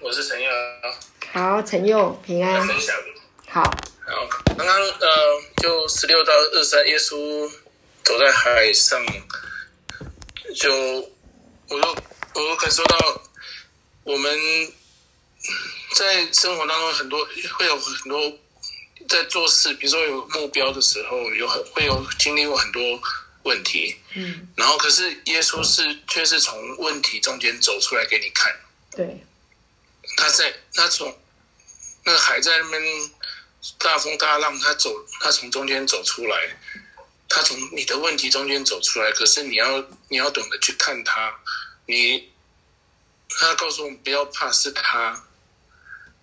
我是陈佑，好，陈佑平安，分享。好，好，刚刚呃，就十六到二十三，耶稣走在海上，就我都我都感受到我们在生活当中很多会有很多在做事，比如说有目标的时候，有很会有经历过很多问题，嗯，然后可是耶稣是却是从问题中间走出来给你看。对，他在他从那个海在那边大风大浪，他走，他从中间走出来，他从你的问题中间走出来。可是你要你要懂得去看他，你他告诉我们不要怕，是他。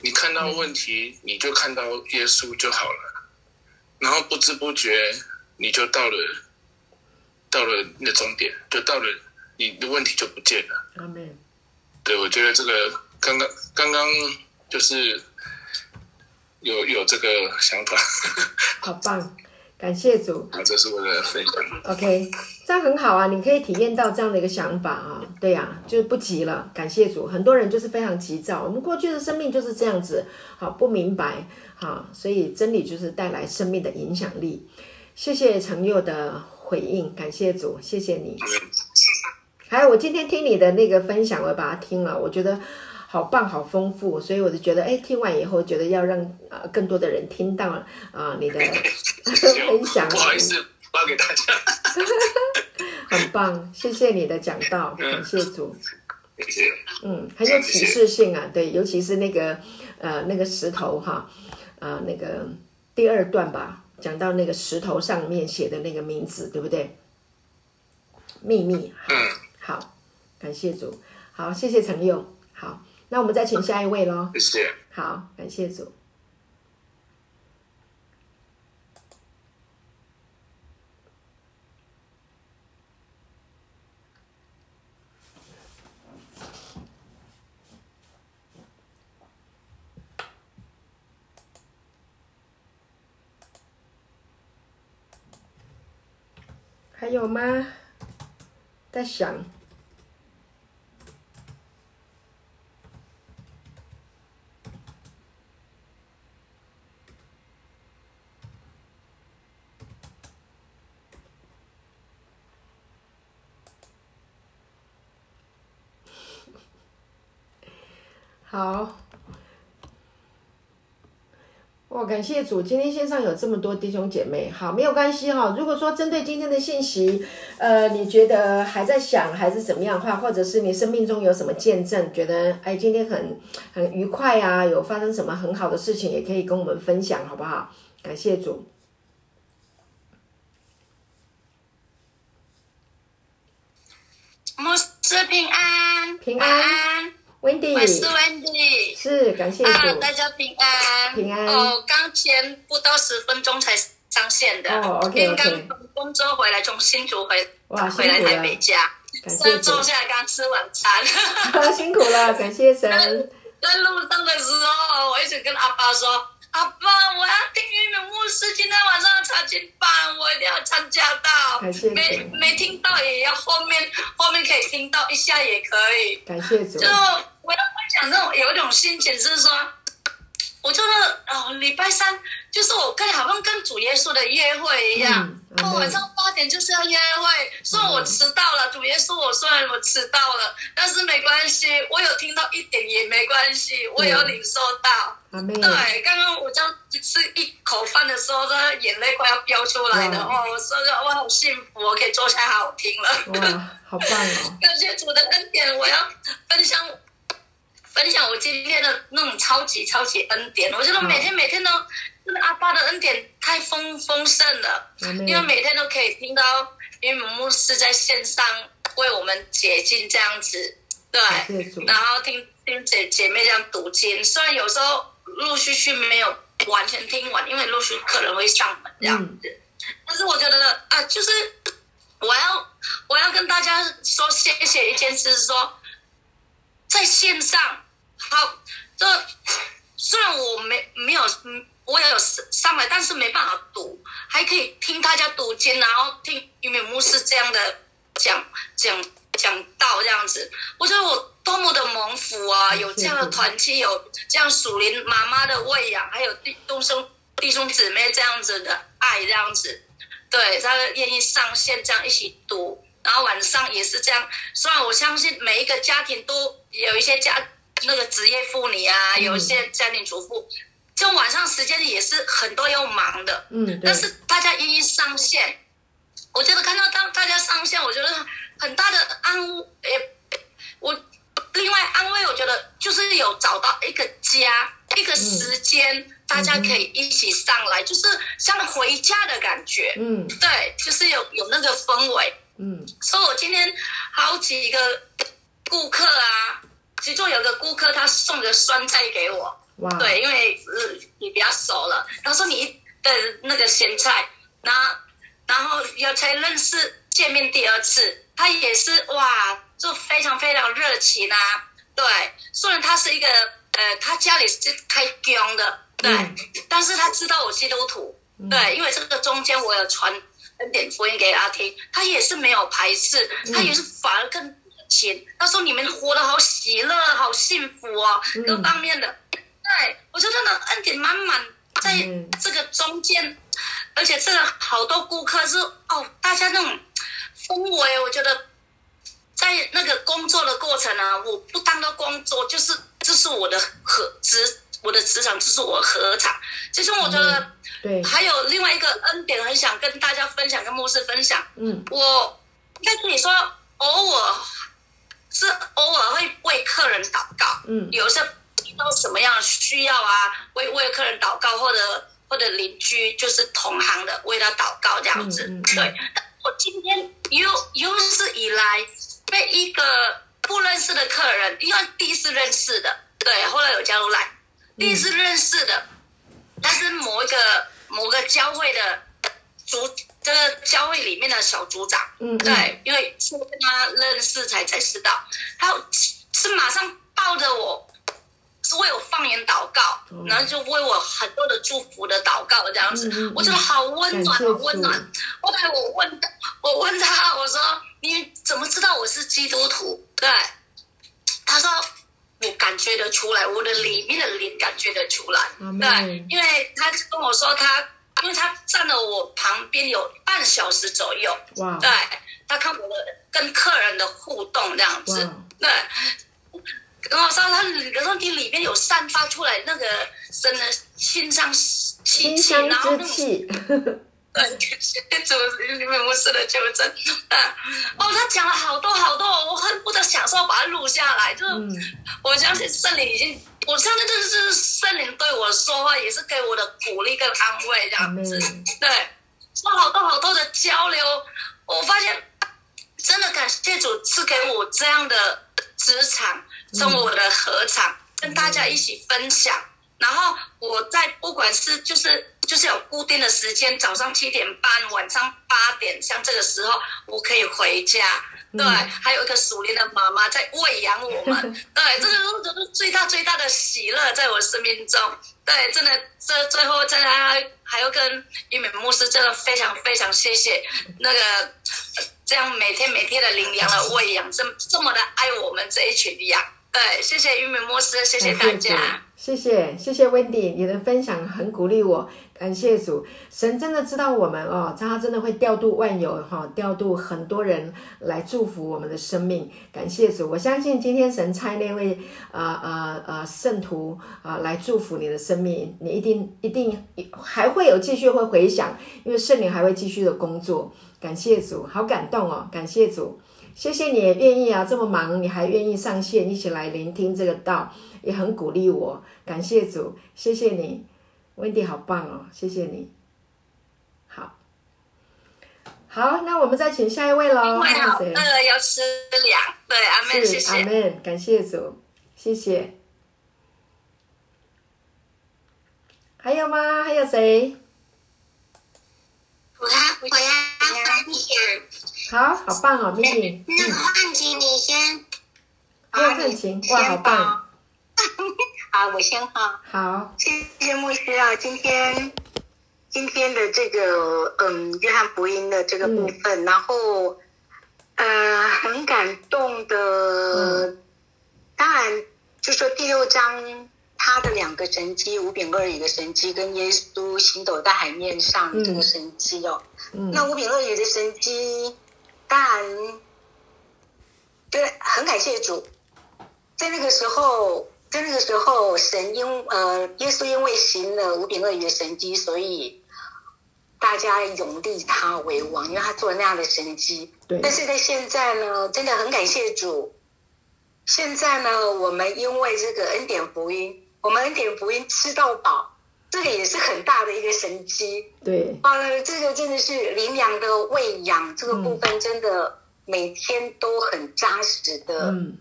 你看到问题，你就看到耶稣就好了，然后不知不觉你就到了到了你的终点，就到了你的问题就不见了。对，我觉得这个刚刚刚刚就是有有这个想法，好棒，感谢主。啊，这是我的分享。OK，这样很好啊，你可以体验到这样的一个想法啊，对呀、就是不急了，感谢主。很多人就是非常急躁，我们过去的生命就是这样子，好不明白，好，所以真理就是带来生命的影响力。谢谢陈佑的回应，感谢主，谢谢你。还有我今天听你的那个分享，我把它听了，我觉得好棒，好丰富，所以我就觉得，哎，听完以后觉得要让呃更多的人听到啊、呃你的分享，不好意思，发给大家，很棒，谢谢你的讲道，感谢主，谢谢。嗯，很有启示性啊，对，尤其是那个呃那个石头哈，呃那个第二段吧，讲到那个石头上面写的那个名字，对不对？秘密，嗯，好，感谢主，好，谢谢陈佑，好，那我们再请下一位喽，谢谢。好，感谢主。还有吗？在想。好，哇，感谢主，今天线上有这么多弟兄姐妹，好，没有关系哈、如果说针对今天的信息，呃，你觉得还在想还是怎么样的话，或者是你生命中有什么见证，觉得哎今天很很愉快啊，有发生什么很好的事情，也可以跟我们分享，好不好？感谢主。牧师平安，平安，Wendy 我是 Wendy。是感谢啊，大家平安，平安。哦，刚前不到十分钟才上线的，哦，OK，OK。因为刚从工作回来，从新竹回哇回来台北家，感谢主。坐下来刚吃晚餐。辛苦了，感谢神。在路上的时候，我一直跟阿爸说：“阿爸，我要听玉米牧师今天晚上的查经班，我一定要参加到。感谢没没听到也要后面后面可以听到一下也可以。感谢主就，我要分享这种有一种心情是说，我就是哦，礼拜三就是我跟好像跟主耶稣的约会一样。嗯哦，Amen 晚上八点就是要约会，虽然我迟到了，主耶稣，我虽然我迟到了，但是没关系，我有听到一点也没关系，我有领受到。阿妹，对，刚刚我这样吃一口饭的时候，这眼泪快要飙出来了。哇哦，我说的我好幸福，我可以坐下来好好听了。哇，好棒哦！感谢主的恩典，我要分享分享我今天的那种超级超级恩典。我觉得每天每天都，真的阿爸的恩典太丰丰盛了，因为每天都可以听到云母牧师在线上为我们解经这样子，对然后听听姐姐妹这样读经，虽然有时候陆陆续续没有完全听完，因为陆续客人会上门这样子，但是我觉得啊，就是我要我要跟大家说谢谢一件事，是说在线上好，这虽然我没没有，嗯我也有上上来，但是没办法读，还可以听大家读经，然后听于美牧师这样的讲讲讲道这样子，我觉得我多么的蒙福啊！有这样的团契，有这样属灵妈妈的喂养，还有弟兄弟兄姊妹这样子的爱，这样子，对他愿意上线这样一起读，然后晚上也是这样。虽然我相信每一个家庭都有一些家那个职业妇女啊，有一些家庭主妇，就晚上时间也是很多要忙的，嗯，但是大家愿意上线，我觉得看到大大家上线，我觉得。很大的安慰，我另外安慰，我觉得就是有找到一个家，一个时间，大家可以一起上来，就是像回家的感觉。嗯，对，就是有有那个氛围。嗯，所以我今天好几个顾客啊，其中有个顾客他送个酸菜给我。哇。对，因为你比较熟了，他说你的那个咸菜，然后然后有才认识见面第二次。他也是哇，就非常非常热情啊。对，虽然他是一个呃，他家里是开疆的，对，但是他知道我基督徒，对，因为这个中间我有传恩典福音给他听，他也是没有排斥，他也是反而更热情。他说你们活得好喜乐，好幸福哦，各方面的。对，我觉得呢恩典满满在这个中间，而且这个好多顾客是哦，大家那种。氛围，我觉得在那个工作的过程呢，我不当的工作就是这是我的合职，我的职场这是我合场。其实我觉得，对，还有另外一个恩典，很想跟大家分享，跟牧师分享。嗯，我该跟你说，偶尔是偶尔会为客人祷告。嗯，有些遇到什么样的需要啊，为为客人祷告，或者或者邻居就是同行的为他祷告这样子。对。我今天有有史以来被一个不认识的客人，因为第一次认识的，对，后来有加入来，第一次认识的，他是某一个某个教会的组，这个教会里面的小组长，嗯，对，因为是跟他认识才才知道，他是马上抱着我。是为我放言祷告，然后就为我很多的祝福的祷告这样子，我觉得好温暖，好温暖。后来我问，我问他，我说你怎么知道我是基督徒？对，他说我感觉得出来，我的里面的灵感觉得出来。对，因为他跟我说他，因为他站了我旁边有半小时左右。哇！对，他看我的跟客人的互动这样子，对。然后上他，然后你里面有散发出来那个真的清香气息，然后那种，对，怎么你们不是的纠正？哦，他讲了好多好多，我恨不得享受把它录下来。就我相信圣灵已经，我相信这是圣灵对我说话，也是给我的鼓励跟安慰这样子。对，说好多好多的交流，我发现真的感谢主赐给我这样的职场。成为我的合场，跟大家一起分享。然后我在不管是就是就是有固定的时间，早上七点半，晚上八点，像这个时候我可以回家。对，还有一个属灵的妈妈在喂养我们。对，这个都是最大最大的喜乐在我生命中。对，真的，这最后真的还还要跟玉美牧师真的非常非常谢谢那个这样每天每天的领养的喂养，这这么的爱我们这一群羊。对，谢谢玉美牧师，谢谢大家，谢谢谢谢 Wendy，你的分享很鼓励我，感谢主，神真的知道我们哦，他真的会调度万有哈，调度很多人来祝福我们的生命，感谢主，我相信今天神差那位呃呃呃圣徒啊来祝福你的生命，你一定一定还会有继续会回想，因为圣灵还会继续的工作，感谢主，好感动哦，感谢主。谢谢你愿意啊，这么忙你还愿意上线一起来聆听这个道，也很鼓励我。感谢主，谢谢你，Wendy 好棒哦，谢谢你。好，好，那我们再请下一位喽。还有那个要吃粮，对，阿门，谢谢，阿门，感谢主，谢谢。还有吗？还有谁？我呀，我呀，我呀。好好棒哦，咪咪。那个汉琴，你先。不用汉琴，哇，好棒。好，我先哈。好。谢谢牧师啊，今天今天的这个嗯，约翰福音的这个部分，然后呃，很感动的，当然就说第六章他的两个神迹，五饼二鱼的神迹，跟耶稣行走在海面上这个神迹哦。嗯那五饼二鱼的神迹，当然，对，很感谢主，在那个时候，在那个时候，神因呃，耶稣因为行了五饼二鱼的神迹，所以大家永立他为王，因为他做了那样的神迹。对，但是在现在呢，真的很感谢主。现在呢，我们因为这个恩典福音，我们恩典福音吃到饱，这个也是很大的一个神迹。对，啊，这个真的是灵粮的喂养，这个部分真的每天都很扎实的，嗯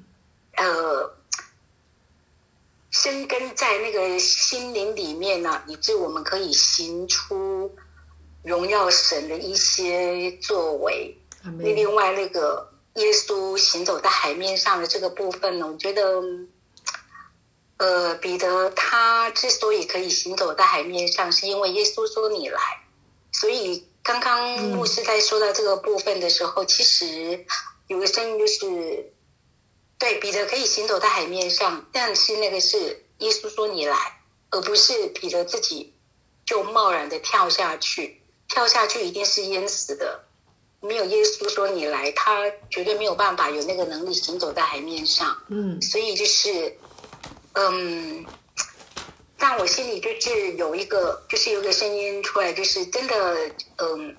呃，生根在那个心灵里面呢、以致我们可以行出荣耀神的一些作为。那。另外那个耶稣行走在海面上的这个部分呢，我觉得，呃，彼得他之所以可以行走在海面上，是因为耶稣说你来。所以刚刚牧师在说到这个部分的时候，其实有个声音就是，对，彼得可以行走在海面上，但是那个是耶稣说你来，而不是彼得自己就贸然的跳下去，跳下去一定是淹死的。没有耶稣说你来，他绝对没有办法有那个能力行走在海面上。嗯所以就是，嗯，但我心里就是有一个，就是有个声音出来，就是真的，嗯，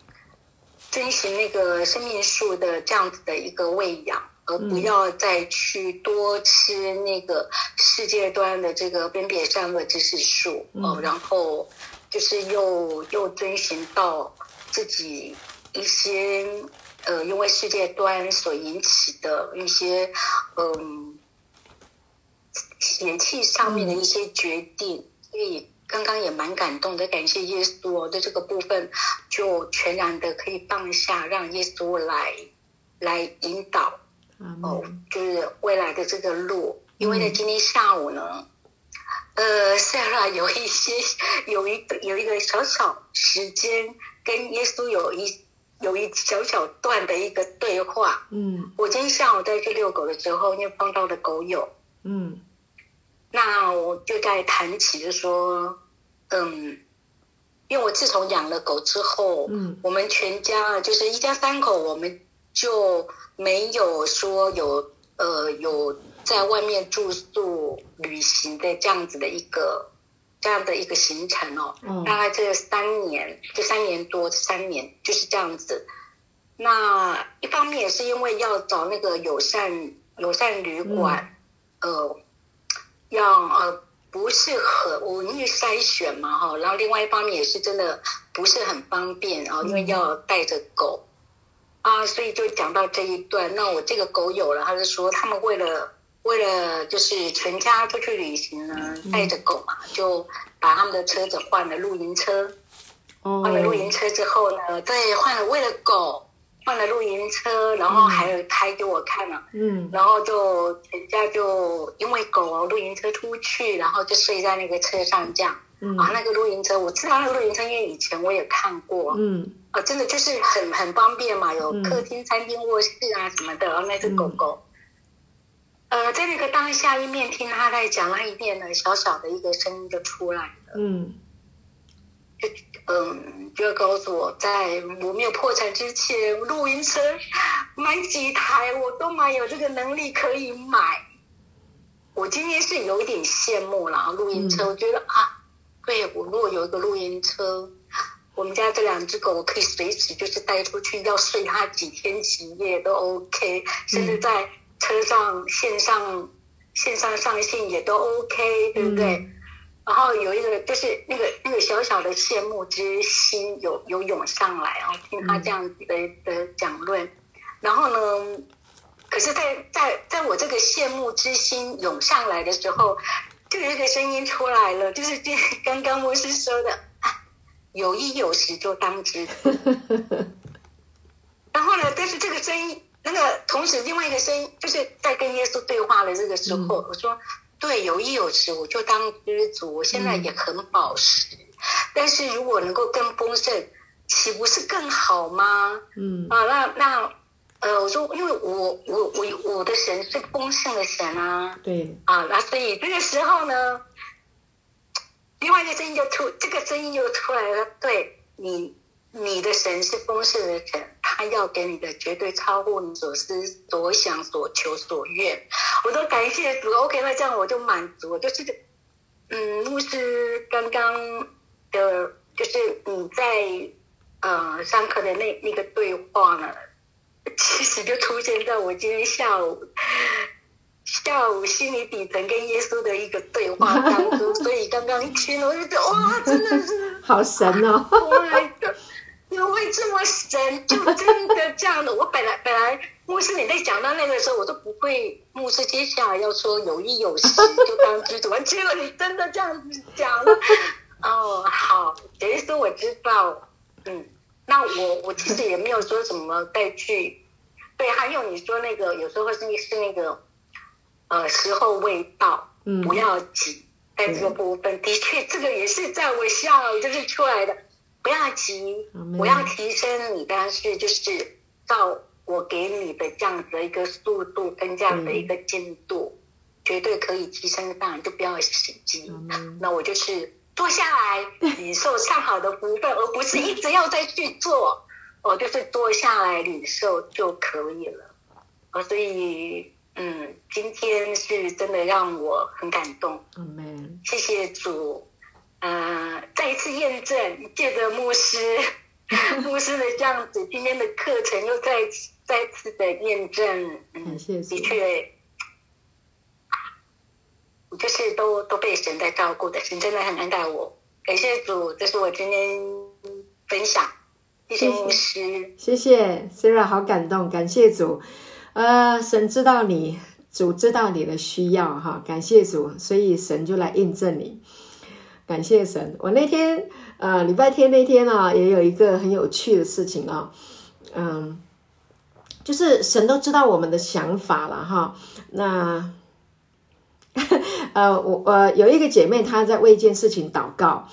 遵循那个生命树的这样子的一个喂养，而不要再去多吃那个世界端的这个边边上的知识树哦，然后就是又又遵循到自己一些呃，因为世界端所引起的一些嗯血气上面的一些决定，所以刚刚也蛮感动的，感谢耶稣哦，在这个部分就全然的可以放下，让耶稣来来引导哦。，就是未来的这个路。因为在今天下午呢，呃，Sarah 有一些有一有一个小小时间跟耶稣有一有一小小段的一个对话。嗯我今天下午在去遛狗的时候，因为碰到了狗友，嗯那我就在谈起，就说，嗯，因为我自从养了狗之后，嗯我们全家就是一家三口，我们就没有说有呃有在外面住宿旅行的这样子的一个这样的一个行程哦。嗯大概这三年，这三年多，三年就是这样子。那一方面也是因为要找那个友善友善旅馆，呃，要呃不是很我因为筛选嘛哈，然后另外一方面也是真的不是很方便，然后因为要带着狗啊，所以就讲到这一段。那我这个狗友了，他就说他们为了为了就是全家出去旅行呢，带着狗嘛，就把他们的车子换了露营车。哦换了露营车之后呢，对，换了为了狗换了露营车，然后还有开给我看了、嗯。然后就全家就因为狗哦，露营车出去，然后就睡在那个车上这样。嗯。啊，那个露营车我知道那个露营车，因为以前我也看过，嗯。啊，真的就是很很方便嘛，有嗯。客厅、餐厅、卧室啊什么的。然后那只狗狗，呃，在那个当下一面听他在讲，那一面呢小小的一个声音就出来了。嗯。就嗯，就要告诉我，在我没有破产之前，露营车买几台我都蛮有这个能力可以买。我今天是有一点羡慕啦，露营车，嗯我觉得啊，对我如果有一个露营车，我们家这两只狗，我可以随时就是带出去，要睡它几天几夜都 OK，甚至在车上线上线上上线也都 OK，对不对？嗯然后有一个就是那个那个小小的羡慕之心有有涌上来哦，听他这样子的、的讲论，然后呢，可是在，在在我这个羡慕之心涌上来的时候，就有一个声音出来了，就是就刚刚牧师说的，啊有一有十就当知足。然后呢，但是这个声音，那个同时另外一个声音，就是在跟耶稣对话的这个时候，我说。对，有衣有食，我就当知足。我现在也很饱食，但是如果能够更丰盛，岂不是更好吗？嗯啊，那那呃，我说，因为我我我我的神是丰盛的神啊，对，啊，那所以这个时候呢，另外一个声音就出，这个声音就出来了，对你，你的神是丰盛的神，他要给你的绝对超过你所思所想所求所愿，我都感谢主，OK，那这样我就满足，就是，嗯，牧师刚刚的，就是你在呃上课的那那个对话呢。其实就出现在我今天下午下午心理底层跟耶稣的一个对话当中，所以刚刚一听了我就觉得哇，真的是好神哦！哇，怎么会这么神？就真的这样的。我本来本来牧师你在讲到那个时候，我都不会。牧师接下来要说有意有实，就当知足。结果你真的这样子讲了，哦，好，等于说我知道，嗯。那我我其实也没有说什么再去，对，还有你说那个有时候是是那个，呃，时候未到，嗯，不要急，在这个部分的确这个也是在我笑就是出来的，不要急，我要提升你，但是就是照我给你的这样子的一个速度跟这样的一个进度，绝对可以提升上，就不要急，那我就是。坐下来，领受上好的福分，而不是一直要再去做。我，就是坐下来领受就可以了。啊，所以，嗯，今天是真的让我很感动。Amen。谢谢主，呃，再一次验证，借着牧师，牧师的这样子，今天的课程又再再次的验证。感谢的确。就是都都被神在照顾的，神真的很恩待我。感谢主，这是我今天分享。谢谢牧师，谢谢 Sarah，好感动，感谢主。呃，神知道你，主知道你的需要哈，感谢主，所以神就来印证你。感谢神。我那天呃礼拜天那天啊，也有一个很有趣的事情啊，嗯，就是神都知道我们的想法了哈，那。呃，我呃有一个姐妹，她在为一件事情祷告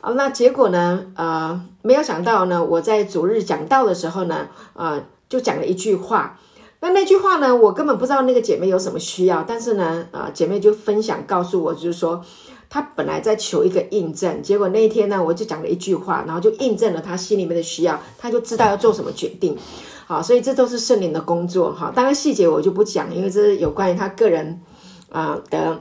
啊，那结果呢，呃，没有想到呢，我在主日讲道的时候呢，呃，就讲了一句话。那那句话呢，我根本不知道那个姐妹有什么需要，但是呢，啊，姐妹就分享告诉我，就是说他本来在求一个印证，结果那一天呢，我就讲了一句话，然后就印证了他心里面的需要，他就知道要做什么决定。好，所以这都是圣灵的工作哈。当然细节我就不讲，因为这是有关于他个人。啊的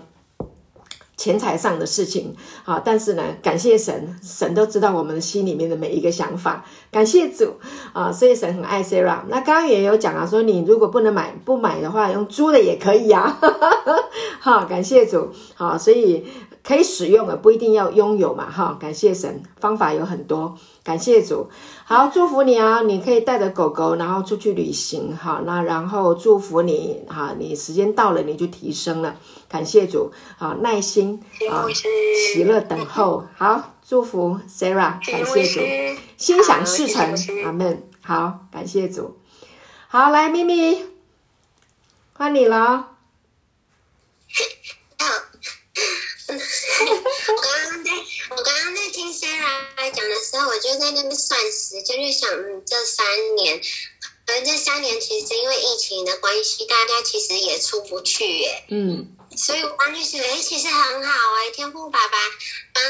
钱财上的事情，好，但是呢，感谢神，神都知道我们心里面的每一个想法，感谢主啊，所以神很爱 Sarah。那刚刚也有讲啊，说你如果不能买不买的话，用租的也可以呀，好，感谢主，好，所以。可以使用的不一定要拥有嘛，哈！感谢神，方法有很多，感谢主，好祝福你啊！你可以带着狗狗，然后出去旅行，哈，那然后祝福你，哈，你时间到了你就提升了，感谢主，好耐心啊，喜乐等候，好祝福 Sarah，感谢主，心想事成，阿门，好感谢主，好来咪咪，换你了。我刚刚在，我刚刚在听 Sarah 讲的时候，我就在那边算时间，就想，嗯，这三年，而这三年其实因为疫情的关系，大家其实也出不去，耶。嗯，所以我刚就觉得，哎，其实很好，哎，天赋爸爸帮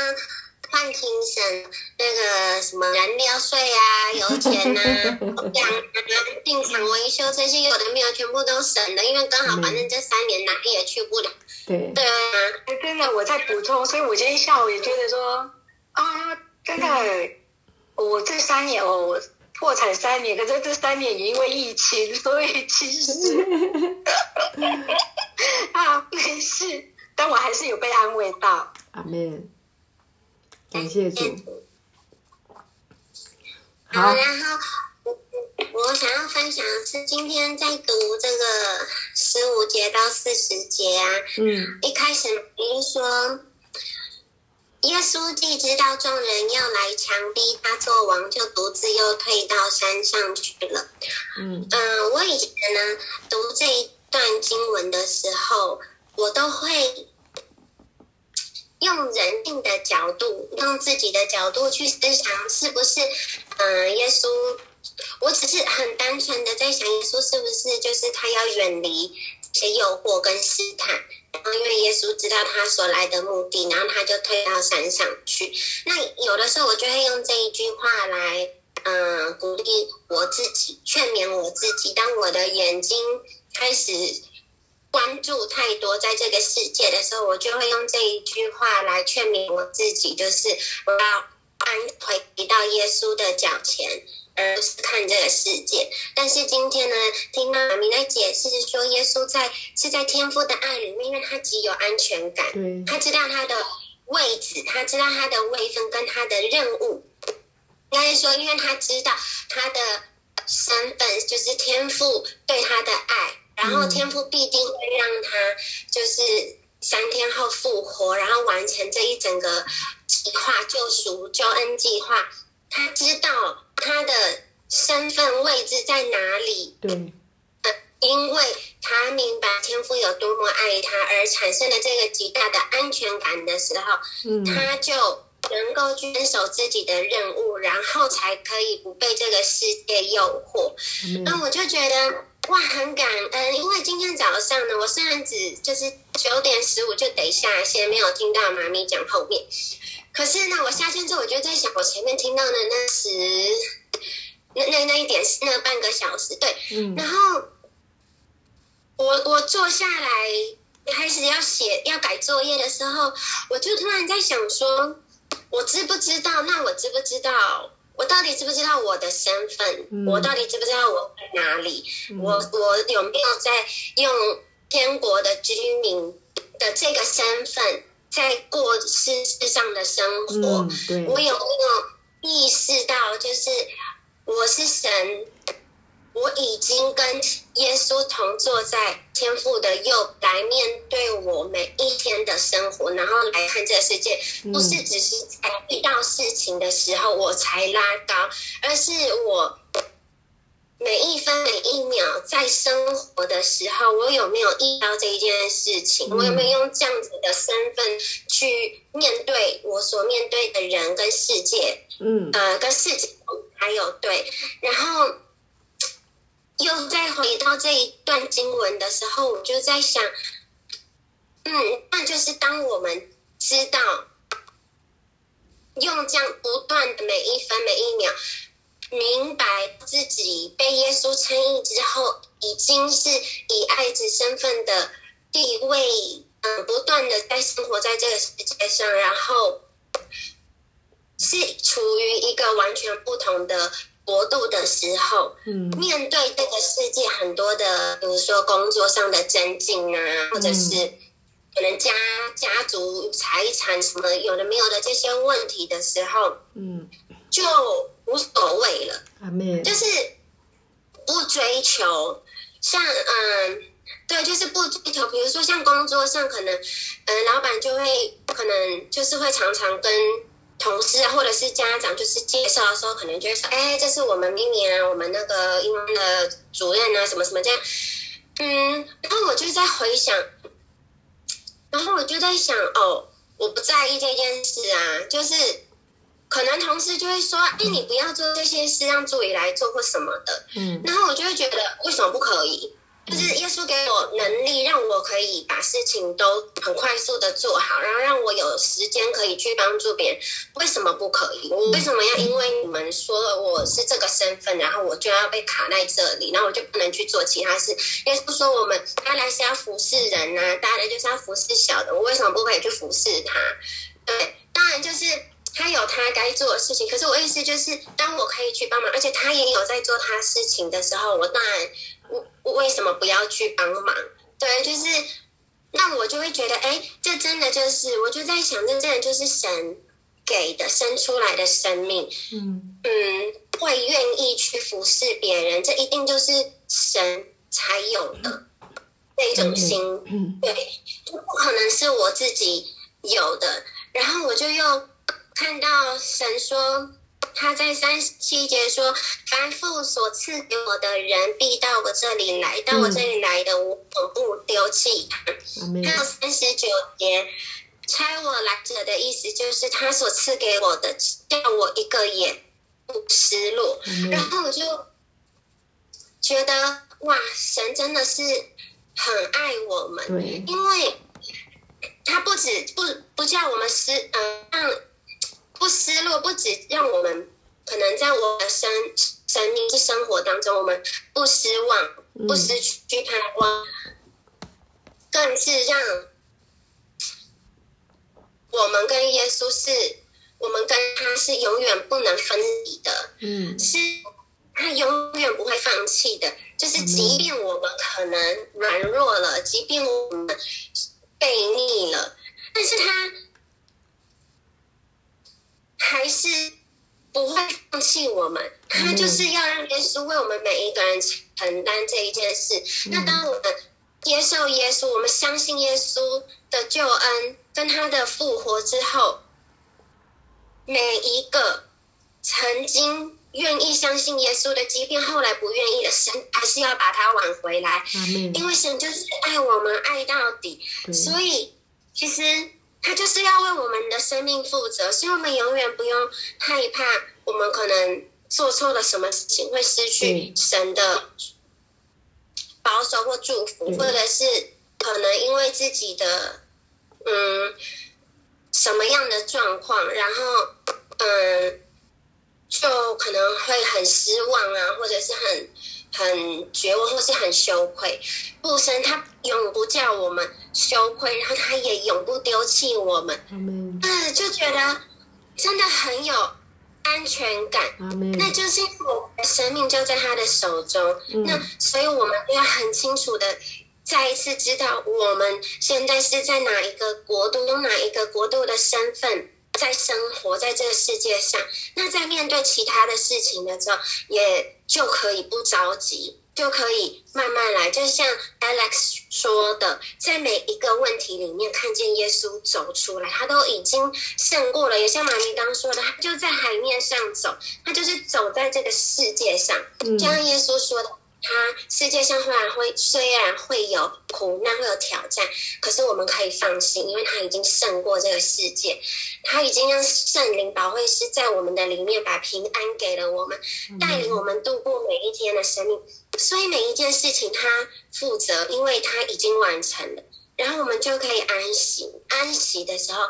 换庭审那个什么燃料税啊、油钱呐、养啊、病场维修这些有的没有，全部都省了，因为刚好反正这三年哪里也去不了。对对啊，真的，我在补充，所以我今天下午也觉得说啊，真的，我这三年我破产三年，可是这三年也因为疫情，所以其实 啊没事，但我还是有被安慰到。阿门，感谢主。好，然后。我我想要分享的是，今天在读这个十五节到四十节啊，嗯，一开始你说，耶稣既知道众人要来强逼他做王，就独自又退到山上去了。嗯嗯，我以前呢读这一段经文的时候，我都会用人性的角度，用自己的角度去思想，是不是嗯，耶稣。我只是很单纯的在想，耶稣是不是就是他要远离这些诱惑跟试探，然后因为耶稣知道他所来的目的，然后他就退到山上去。那有的时候我就会用这一句话来，嗯，鼓励我自己，劝勉我自己。当我的眼睛开始关注太多在这个世界的时候，我就会用这一句话来劝勉我自己，就是我要安回到耶稣的脚前。而不是看这个世界，但是今天呢，听到妈咪在解释说，耶稣在是在天父的爱里面，因为他极有安全感，他知道他的位置，他知道他的位分跟他的任务。应该是说，因为他知道他的身份就是天父对他的爱，然后天父必定会让他就是三天后复活，然后完成这一整个计划救赎救恩计划。他知道他的身份位置在哪里，对，呃，因为他明白天父有多么爱他，而产生了这个极大的安全感的时候，嗯，他就能够遵守自己的任务，然后才可以不被这个世界诱惑。那我就觉得哇，很感恩，因为今天早上呢，我虽然只就是九点十五就得下线，没有听到妈咪讲后面。可是呢，我下线之后，我就在想，我前面听到的那十，那那那一点那半个小时，对，嗯，然后我我坐下来开始要写要改作业的时候，我就突然在想说，我知不知道？那我知不知道？我到底知不知道我的身份？我到底知不知道我在哪里？我我有没有在用天国的居民的这个身份？在过世世上的生活，我有没有意识到，就是我是神，我已经跟耶稣同坐在天父的右，来面对我每一天的生活，然后来看这个世界，不是只是在遇到事情的时候我才拉高，而是我。每一分每一秒在生活的时候，我有没有意到这一件事情？我有没有用这样子的身份去面对我所面对的人跟世界？嗯，呃，跟事情还有对，然后又再回到这一段经文的时候，我就在想，嗯，那就是当我们知道用这样不断的每一分每一秒。明白自己被耶稣称义之后，已经是以爱子身份的地位，嗯，不断的在生活在这个世界上，然后是处于一个完全不同的国度的时候，嗯，面对这个世界很多的，比如说工作上的增进啊，或者是可能家家族财产什么有的没有的这些问题的时候，嗯，就。无所谓了，就是不追求，像嗯，对，就是不追求。比如说像工作上，可能嗯，老板就会可能就是会常常跟同事啊或者是家长就是介绍的时候，可能就会说，哎，这是我们明年我们那个英文的主任啊，什么什么这样。嗯，然后我就在回想，然后我就在想，哦，我不在意这件事啊，就是。可能同事就会说：“哎，你不要做这些事，让助理来做或什么的。”嗯，然后我就会觉得，为什么不可以？就是耶稣给我能力，让我可以把事情都很快速的做好，然后让我有时间可以去帮助别人。为什么不可以？我为什么要因为你们说我是这个身份，然后我就要被卡在这里，然后我就不能去做其他事？耶稣说我们他来是要服侍人呐，大的就是要服侍小的，我为什么不可以去服侍他？对，当然就是。他有他该做的事情，可是我意思就是，当我可以去帮忙，而且他也有在做他事情的时候，我当然，我为什么不要去帮忙？对，就是，那我就会觉得，哎，这真的就是，我就在想，这真的就是神给的生出来的生命，嗯嗯，会愿意去服侍别人，这一定就是神才有的那一种心，对，就不可能是我自己有的。然后我就又。看到神说，他在三十七节说：“凡父所赐给我的人，必到我这里来；到我这里来的，我不丢弃他。”还有三十九节，差我来者的意思就是，他所赐给我的，叫我一个也不失落。然后我就觉得哇，神真的是很爱我们，因为他不止不不叫我们失，嗯、让不失落，不止让我们可能在我的生生命生活当中，我们不失望，不失去盼望，更是让我们跟耶稣是，我们跟他是永远不能分离的。嗯，是他永远不会放弃的。就是即便我们可能软弱了，即便我们背逆了，但是他还是不会放弃我们。他就是要让耶稣为我们每一个人承担这一件事。那当我们接受耶稣，我们相信耶稣的救恩跟他的复活之后，每一个曾经愿意相信耶稣的，即便后来不愿意的，神还是要把他挽回来。因为神就是爱我们爱到底，所以其实他就是要为我们的生命负责，所以我们永远不用害怕，我们可能做错了什么事情会失去神的保守或祝福，对或者是可能因为自己的嗯什么样的状况，然后嗯就可能会很失望啊，或者是很很绝望，或是很羞愧。父神他永不叫我们羞愧，然后他也永不丢弃我们，嗯，就觉得真的很有安全感。那就是我们的生命就在他的手中。嗯那所以我们就要很清楚的再一次知道我们现在是在哪一个国度，用哪一个国度的身份在生活在这个世界上。那在面对其他的事情的时候，也就可以不着急。就可以慢慢来，就像 Alex 说的，在每一个问题里面看见耶稣走出来，他都已经胜过了。也像玛丽刚说的，他就在海面上走，他就是走在这个世界上。嗯就像耶稣说的，他世界上虽然会虽然会有苦难，会有挑战，可是我们可以放心，因为他已经胜过这个世界，他已经让圣灵保惠师在我们的里面把平安给了我们，带领我们度过每一天的生命。所以每一件事情他负责，因为他已经完成了，然后我们就可以安息。安息的时候，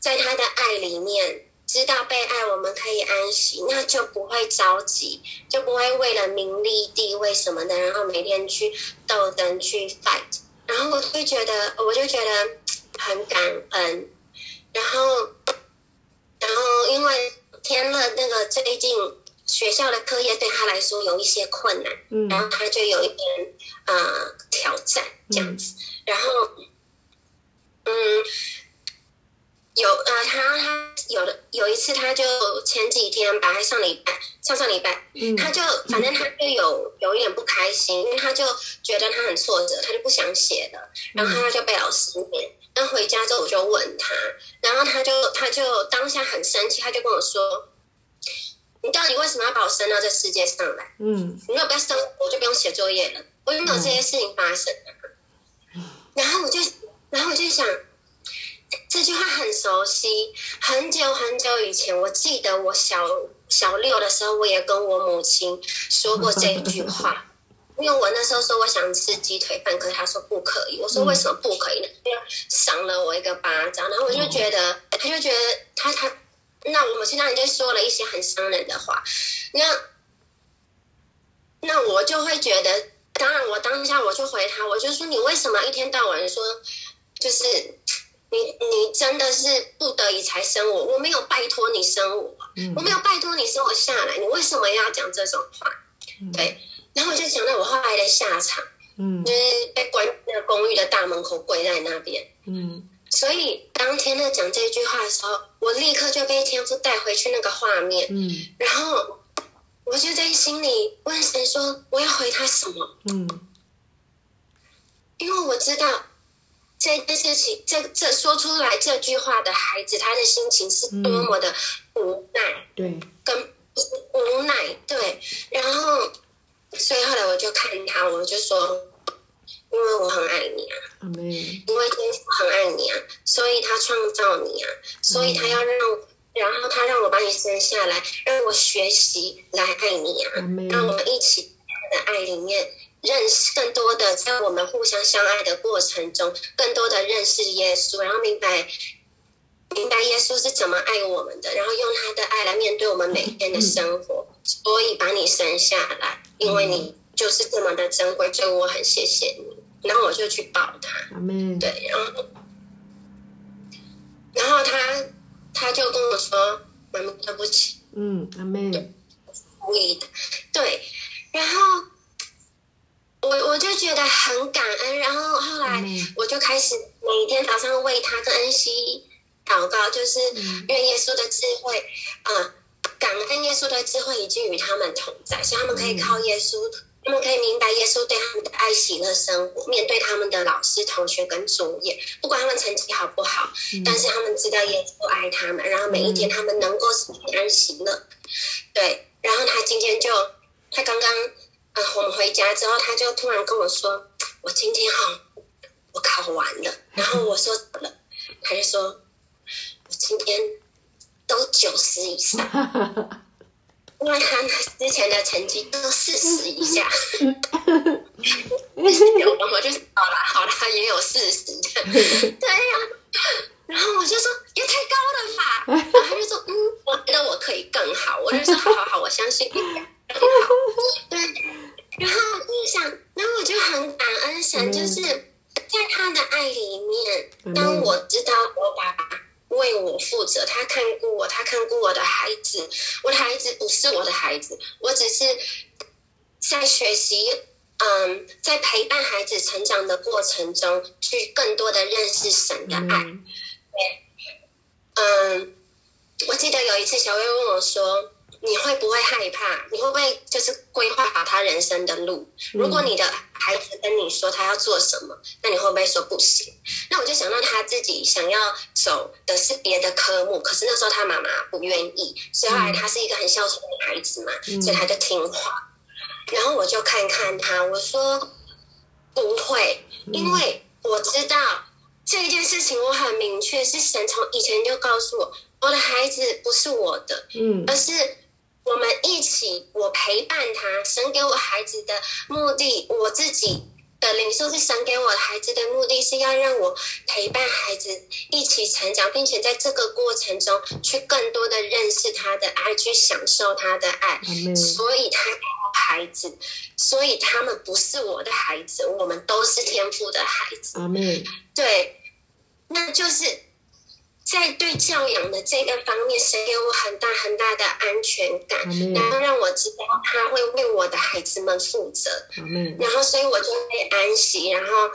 在他的爱里面。知道被爱，我们可以安息，那就不会着急，就不会为了名利、地位什么的，然后每天去斗争、去 fight。然后我就觉得，我就觉得很感恩。然后，然后因为天乐那个最近学校的课业对他来说有一些困难，嗯然后他就有一点呃挑战这样子。然后，嗯，有呃，他他有的有一次，他就前几天吧，还上礼拜上上礼拜，嗯他就反正他就有有一点不开心，因为他就觉得他很挫折，他就不想写了，然后他就被老师念。那回家之后我就问他，然后他就他就当下很生气，他就跟我说：“你到底为什么要把我生到这世界上来？嗯你如果不要生我，就不用写作业了，我就没有这些事情发生啊。然后我就，然后我就想，这句话很熟悉，很久很久以前，我记得我小小六的时候，我也跟我母亲说过这一句话。因为我那时候说我想吃鸡腿饭，可是他说不可以。我说为什么不可以呢？因为赏了我一个巴掌，然后我就觉得，他就觉得他他，那我母亲当然就说了一些很伤人的话，那那我就会觉得，当然我当下我就回他，我就说你为什么一天到晚说，就是你你真的是不得已才生我，我没有拜托你生我，我没有拜托你生我下来，你为什么要讲这种话？对，然后我就想到我后来的下场，嗯就是被关那个公寓的大门口跪在那边。嗯所以当天乐讲这句话的时候，我立刻就被天父带回去那个画面，嗯然后我就在心里问神说：“我要回他什么？”嗯因为我知道这件事情，这这说出来这句话的孩子，他的心情是多么的无奈，对，跟无奈。对，然后所以后来我就看他，我就说，因为我很爱你啊，因为天父很爱你啊，所以他创造你啊，所以他要让，然后他让我把你生下来，让我学习来爱你啊让我们一起的爱里面认识更多的，在我们互相相爱的过程中，更多的认识耶稣，然后明白明白耶稣是怎么爱我们的，然后用他的爱来面对我们每天的生活。所以把你生下来，因为你就是这么的珍贵，所以我很谢谢你。然后我就去抱他，对，然后然后他他就跟我说：“妈妈，对不起。”嗯，阿妹，故意的，对。然后我我就觉得很感恩，然后后来我就开始每天早上为他跟恩熙祷告，就是愿耶稣的智慧，啊，感恩耶稣的智慧已经与他们同在，所以他们可以靠耶稣。他们可以明白耶稣对他们的爱、喜乐生活，面对他们的老师、同学跟作业，不管他们成绩好不好，但是他们知道耶稣爱他们，然后每一天他们能够平安喜乐。对，然后他今天就，他刚刚啊，我们回家之后，他就突然跟我说：“我今天哈，我考完了。”然后我说：“怎么了？”他就说：“我今天都九十以上。”因为他之前的成绩都四十以下，有的我就好了好了，也有四十的，对呀。然后我就说也太高了吧，然后他就说嗯，我觉得我可以更好。我就说好好好，我相信你。对，然后就想，然后我就很感恩神，就是在他的爱里面，当我知道我爸爸。为我负责，他看过我，他看过我的孩子，我的孩子不是我的孩子，我只是在学习，嗯，在陪伴孩子成长的过程中，去更多的认识神的爱。对，嗯，我记得有一次小薇问我说。你会不会害怕？你会不会就是规划好他人生的路？如果你的孩子跟你说他要做什么，那你会不会说不行？那我就想到他自己想要走的是别的科目，可是那时候他妈妈不愿意，所以后来他是一个很孝顺的孩子嘛，所以他就听话。然后我就看看他，我说不会，因为我知道这件事情，我很明确是神从以前就告诉我，我的孩子不是我的，嗯，而是。我们一起，我陪伴他。神给我孩子的目的，我自己的领受是神给我孩子的目的是要让我陪伴孩子一起成长，并且在这个过程中去更多的认识他的爱，去享受他的爱。所以，他孩子，所以他们不是我的孩子，我们都是天赋的孩子。阿妹，对，那就是。在对教养的这个方面，神给我很大很大的安全感，然后让我知道他会为我的孩子们负责，然后所以我就会安息，然后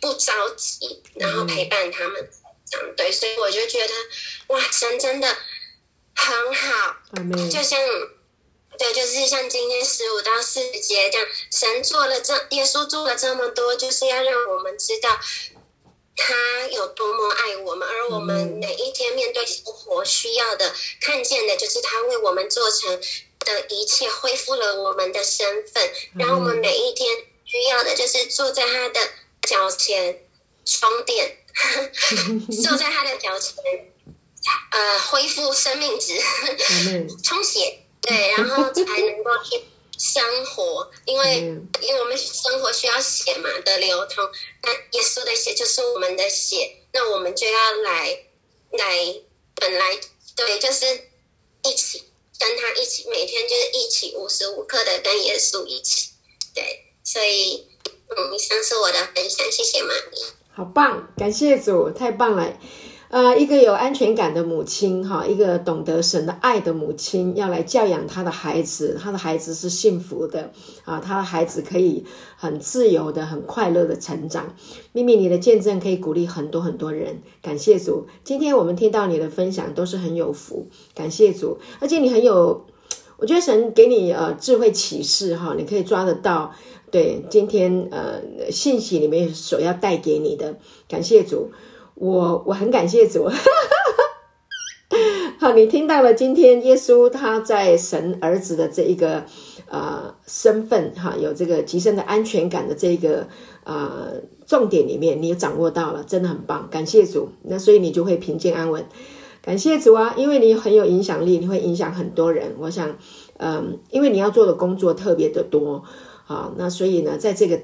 不着急，然后陪伴他们这样对，所以我就觉得哇，神真的很好，就像对，就是像今天十五到四十节这样，神做了这，耶稣做了这么多，就是要让我们知道。他有多么爱我们，而我们每一天面对生活需要的、看见的，就是他为我们做成的一切，恢复了我们的身份。然后我们每一天需要的，就是坐在他的脚前充电，坐在他的脚前，呃，恢复生命值，充血，对，然后才能够去。生活，因为因为我们生活需要血嘛的流通，那耶稣的血就是我们的血，那我们就要来来，本来对，就是一起跟他一起，每天就是一起无时无刻的跟耶稣一起，对，所以嗯，以上是我的分享，谢谢妈咪，好棒，感谢主，太棒了。呃，一个有安全感的母亲，哈，一个懂得神的爱的母亲，要来教养她的孩子，她的孩子是幸福的，啊，她的孩子可以很自由的、很快乐的成长。秘密，你的见证可以鼓励很多很多人，感谢主。今天我们听到你的分享都是很有福，感谢主。而且你很有，我觉得神给你呃智慧启示，哈，你可以抓得到，对，今天呃信息里面所要带给你的，感谢主。我我很感谢主，好，你听到了今天耶稣他在神儿子的这一个呃身份哈，有这个极深的安全感的这一个呃重点里面，你也掌握到了，真的很棒，感谢主。那所以你就会平静安稳，感谢主啊，因为你很有影响力，你会影响很多人。我想，嗯，因为你要做的工作特别的多。啊，那所以呢，在这个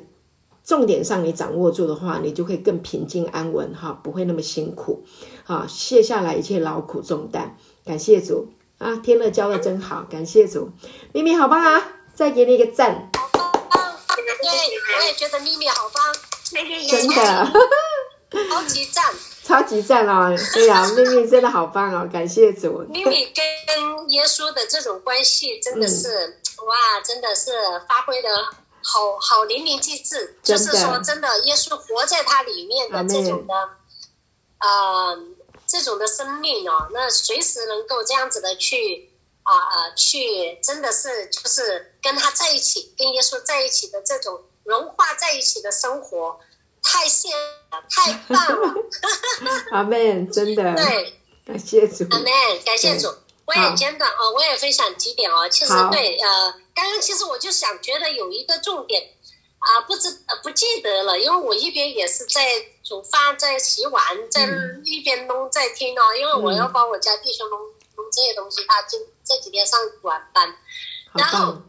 重点上你掌握住的话，你就会更平静安稳哈，不会那么辛苦，啊，卸下来一切劳苦重担。感谢主啊，天乐教的真好，感谢主，咪咪好棒啊，再给你一个赞。好棒对，我也觉得咪咪好棒，真的，超级赞，超级赞哦！对呀，咪咪真的好棒哦，感谢主。咪咪跟耶稣的这种关系真的是哇，真的是发挥的好好淋漓尽致。就是说，真的，耶稣活在他里面的这种的，呃，这种的生命哦，那随时能够这样子的去啊啊，去真的是就是跟他在一起，跟耶稣在一起的这种融化在一起的生活，太羡了，太棒了。阿门，真的。对，感谢主。阿门，感谢主。我也简短哦，我也分享几点哦。其实对，呃，其实我就想觉得有一个重点啊，不知呃不记得了，因为我一边也是在煮饭，在洗碗，在一边弄在听哦，因为我要帮我家弟兄弄弄这些东西，他今这几天上晚班，然后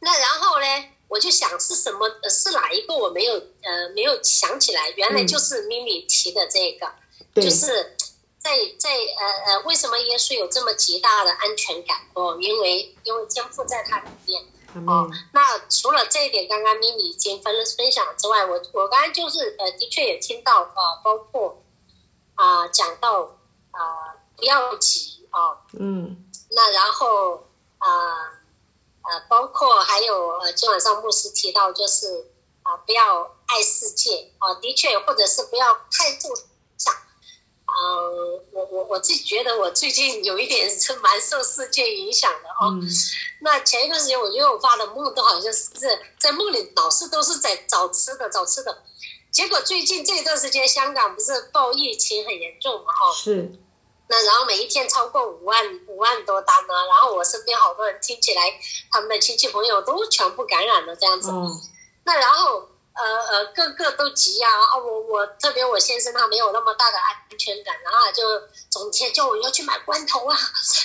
那然后呢，我就想是什么是哪一个我没有呃没有想起来，原来就是咪咪提的这个，就是。在在呃呃，为什么耶稣有这么极大的安全感？哦，因为因为天赋在他里面。哦，那除了这一点，刚刚咪咪已经分分享之外，我我刚刚就是呃，的确也听到啊，包括啊讲到啊不要急啊，嗯，那然后啊呃，包括还有呃，今晚上牧师提到就是啊不要爱世界啊，的确，或者是不要太重。嗯，我我我自己觉得我最近有一点是蛮受世界影响的哦。那前一段时间我觉得我发的梦都好像是在梦里老是都是在找吃的找吃的，结果最近这一段时间香港不是爆疫情很严重嘛？哈，是。那然后每一天超过五万五万多单呢，然后我身边好多人听起来他们的亲戚朋友都全部感染了这样子。嗯那然后。呃呃，个个都急呀！啊，我我特别我先生他没有那么大的安全感，然后就整天叫我要去买罐头啊，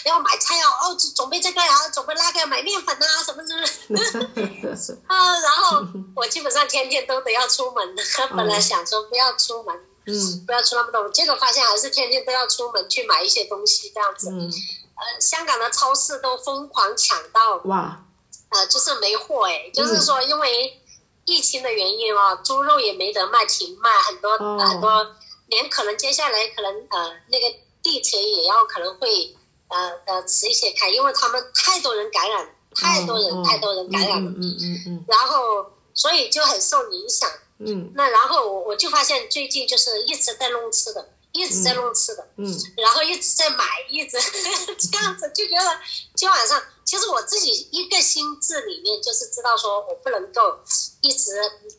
要买菜啊，哦，准备这个啊，准备那个，买面粉啊，什么什么。啊，然后我基本上天天都得要出门的，本来想说不要出门，嗯，不要出那么多，结果发现还是天天都要出门去买一些东西这样子。嗯。呃，香港的超市都疯狂抢到，哇！呃，就是没货哎，就是说因为。疫情的原因啊，猪肉也没得卖，停卖很多很多，连可能接下来可能呃那个地铁也要可能会呃呃迟一些开，因为他们太多人感染，太多人太多人感染了，嗯嗯嗯，然后所以就很受影响，嗯，那然后我我就发现最近就是一直在弄吃的。一直在弄吃的，嗯，然后一直在买，一直 这样子，就觉得今晚上其实我自己一个心智里面就是知道说我不能够一直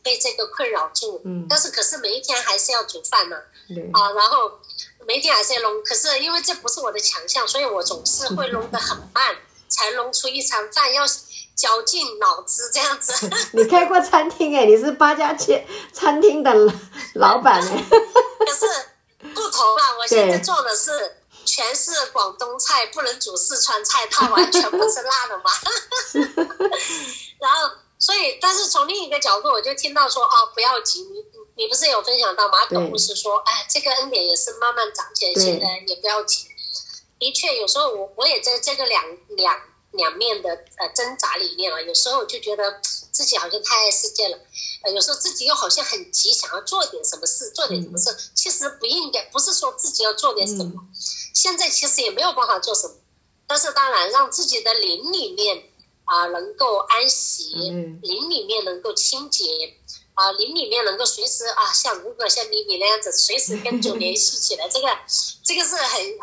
被这个困扰住，嗯，但是可是每一天还是要煮饭呢，对，啊，然后每一天还是要弄，可是因为这不是我的强项，所以我总是会弄得很慢，才弄出一餐饭，要绞尽脑汁这样子。你开过餐厅哎，你是八家街餐厅的老板哎，可是。不同啊！我现在做的是全是广东菜，不能煮四川菜，它完全不是辣的嘛。然后，所以，但是从另一个角度，我就听到说，哦，不要急，你你不是有分享到马可不是说，哎，这个恩典也是慢慢长起来，现在也不要急。的确，有时候我我也在这个两两两面的呃挣扎里面啊，有时候我就觉得自己好像太爱世界了。呃有时候自己又好像很急，想要做点什么事，做点什么事，其实不应该，不是说自己要做点什么，现在其实也没有办法做什么，但是当然让自己的灵里面啊能够安息，灵里面能够清洁，啊灵里面能够随时啊像如果像你你那样子随时跟主联系起来，这个这个是很，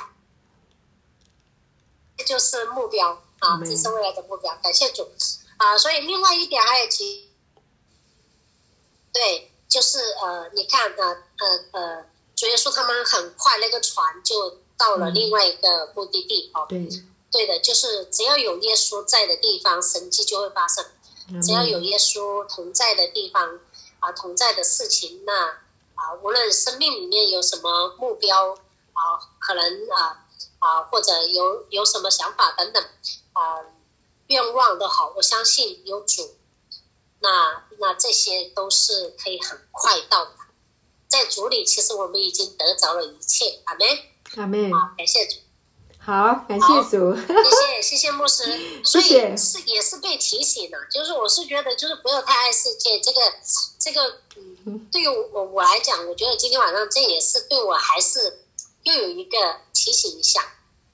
这就是目标啊，这是未来的目标，感谢主。啊，所以另外一点还有其。对，就是呃，你看呃呃呃，主耶稣他们很快那个船就到了另外一个目的地哦。对，对的，就是只要有耶稣在的地方，神迹就会发生；只要有耶稣同在的地方啊，同在的事情，那啊，无论生命里面有什么目标啊，可能啊啊，或者有有什么想法等等啊，愿望都好，我相信有主。那那这些都是可以很快到达。在主里，其实我们已经得着了一切。阿门。阿妹，好，感谢主。好，感谢主。谢谢谢谢牧师，所以谢是也是被提醒了，就是我是觉得就是不要太爱世界，这个这个嗯，对于我我来讲，我觉得今天晚上这也是对我还是又有一个提醒一下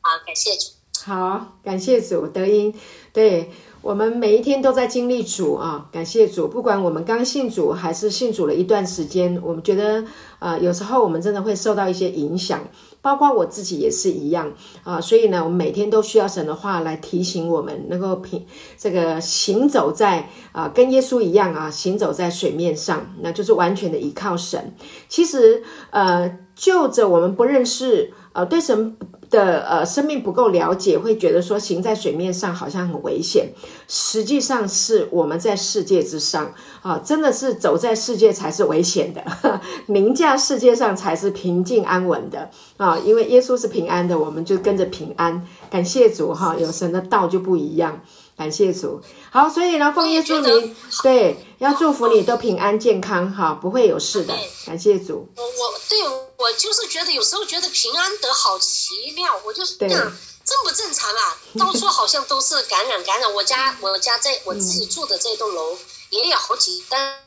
啊，感谢主。好，感谢主，德音，对我们每一天都在经历主啊，感谢主。不管我们刚信主还是信主了一段时间，我们觉得啊、有时候我们真的会受到一些影响，包括我自己也是一样啊。所以呢，我们每天都需要神的话来提醒我们，能够平这个行走在啊、跟耶稣一样啊，行走在水面上，那就是完全的依靠神。其实呃，就着我们不认识呃对神的呃生命不够了解，会觉得说行在水面上好像很危险。实际上是我们在世界之上啊，真的是走在世界才是危险的，凌驾世界上才是平静安稳的啊。因为耶稣是平安的，我们就跟着平安。感谢主哈，有神的道就不一样。感谢主，好，所以呢，奉耶稣名，对，要祝福你都平安健康哈，不会有事的。感谢主，我我对我就是觉得有时候觉得平安得好奇妙，我就是对嗯正不正常啊？到处好像都是感染感染。我家我家在我自己住的这栋楼也有好几单，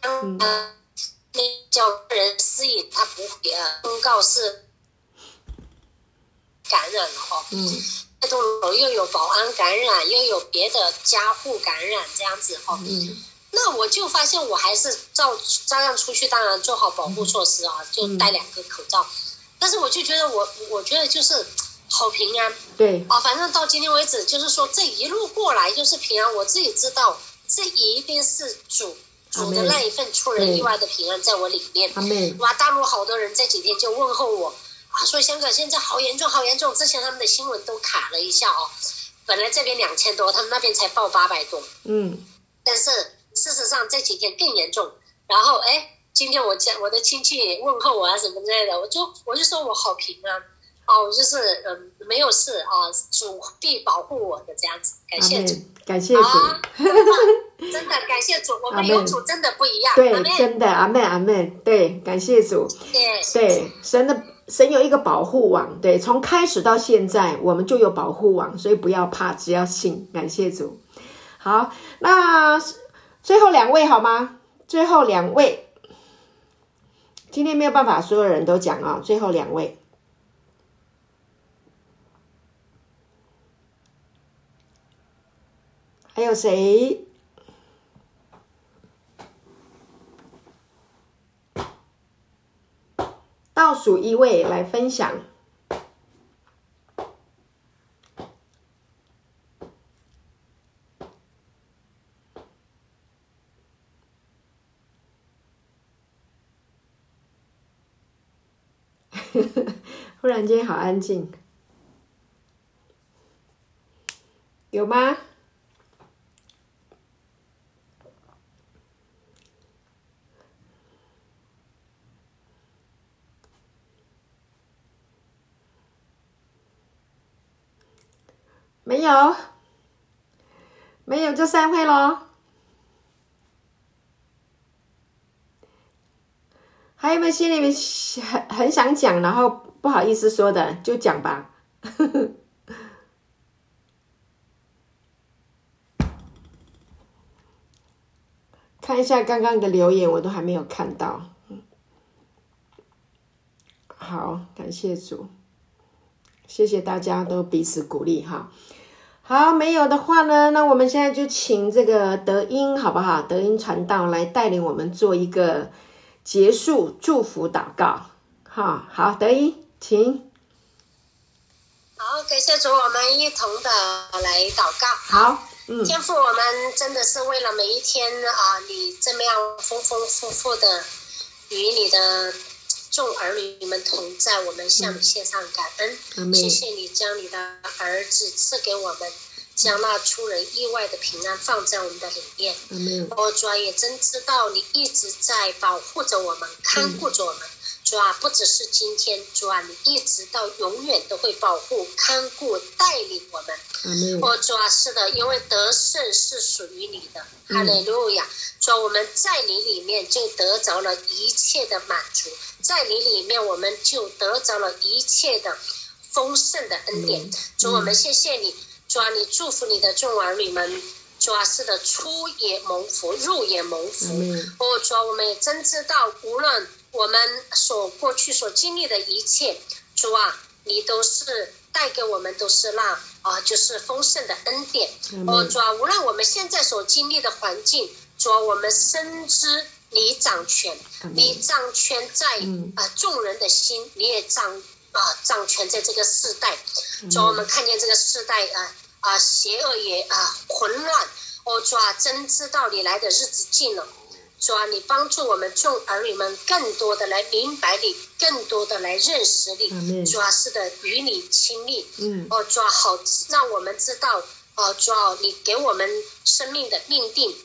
那叫人私隐，他不公告是感染了哈。嗯，这栋楼又有保安感染，又有别的家户感染，这样子哈。嗯那我就发现我还是照照样出去，当然做好保护措施啊，就戴两个口罩。但是我就觉得我我觉得就是好平安对，啊，反正到今天为止，就是说这一路过来就是平安。我自己知道，这一定是主主的那一份出人意外的平安在我里面。哇，大陆好多人这几天就问候我啊，说香港现在好严重，好严重。之前他们的新闻都卡了一下哦，本来这边两千多，他们那边才报八百多。嗯，但是事实上这几天更严重。然后哎，今天我家我的亲戚问候我啊什么之类的，我就我就说我好平安哦，我就是嗯没有事啊，主必保护我的这样子，感阿谢主，感谢主。啊，真的感谢主，我们有主真的不一样，对真的，阿妹阿妹，对，感谢主，对对，神的神有一个保护网，对，从开始到现在，我们就有保护网，所以不要怕，只要信，感谢主。好，那最后两位好吗？最后两位，今天没有办法所有人都讲啊、最后两位，还有谁？倒数一位来分享。忽然间好安静，有吗？没有，没有就散会喽。还有没有心里面很很想讲，然后不好意思说的，就讲吧。看一下刚刚的留言，我都还没有看到。好，感谢主，谢谢大家都彼此鼓励哈。好，没有的话呢，那我们现在就请这个德音好不好？德音传道来带领我们做一个结束祝福祷告。哈，好，德音，请。好，感谢主，我们一同的来祷告。好，嗯，天父，我们真的是为了每一天啊，你这么样丰丰富富的与你的众儿女们同在，我们向你献上感恩。谢谢你将你的儿子赐给我们，将那出人意外的平安放在我们的里面。我主啊，也真知道你一直在保护着我们，看顾着我们。主啊，不只是今天，主啊，你一直到永远都会保护、看顾、带领我们。哦，主啊，是的，因为得胜是属于你的，哈利路亚。主啊，我们在你里面就得着了一切的满足，在你里面我们就得着了一切的丰盛的恩典。主，我们谢谢你，主啊，你祝福你的众儿女们。主啊，是的，出也蒙福，入也蒙福。哦，主啊，我们也真知道，无论我们所过去所经历的一切，主啊，你都是带给我们都是那啊，就是丰盛的恩典。哦，主啊，无论我们现在所经历的环境，主啊，我们深知你掌权，你掌权在啊众人的心，你也掌啊掌权在这个世代。主啊，我们看见这个世代啊。啊，邪恶也啊，混乱！哦，主啊，真知道你来的日子近了。主啊，你帮助我们众儿女们更多的来明白你，更多的来认识你。主啊，是的，与你亲密。嗯。哦，主啊，好，让我们知道。哦，主啊，你给我们生命的命定。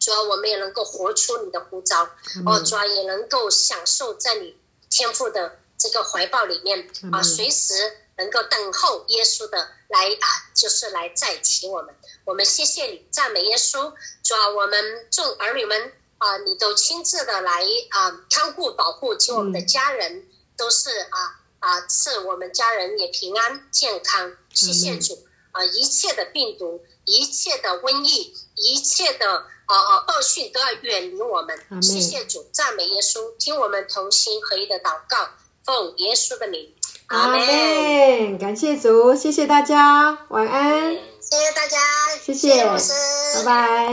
主啊，我们也能够活出你的呼召。哦，主啊，也能够享受在你天赋的这个怀抱里面。啊，随时。能够等候耶稣的来啊，就是来再起我们。我们谢谢你，赞美耶稣。主啊，我们众儿女们啊，你都亲自的来啊看护保护，请我们的家人都是啊啊赐我们家人也平安健康。谢谢主啊，一切的病毒、一切的瘟疫、一切的啊啊恶讯都要远离我们。谢谢主，赞美耶稣，听我们同心合一的祷告，奉耶稣的名。阿门，感谢主，谢谢大家，晚安。谢谢大家，谢谢，拜拜。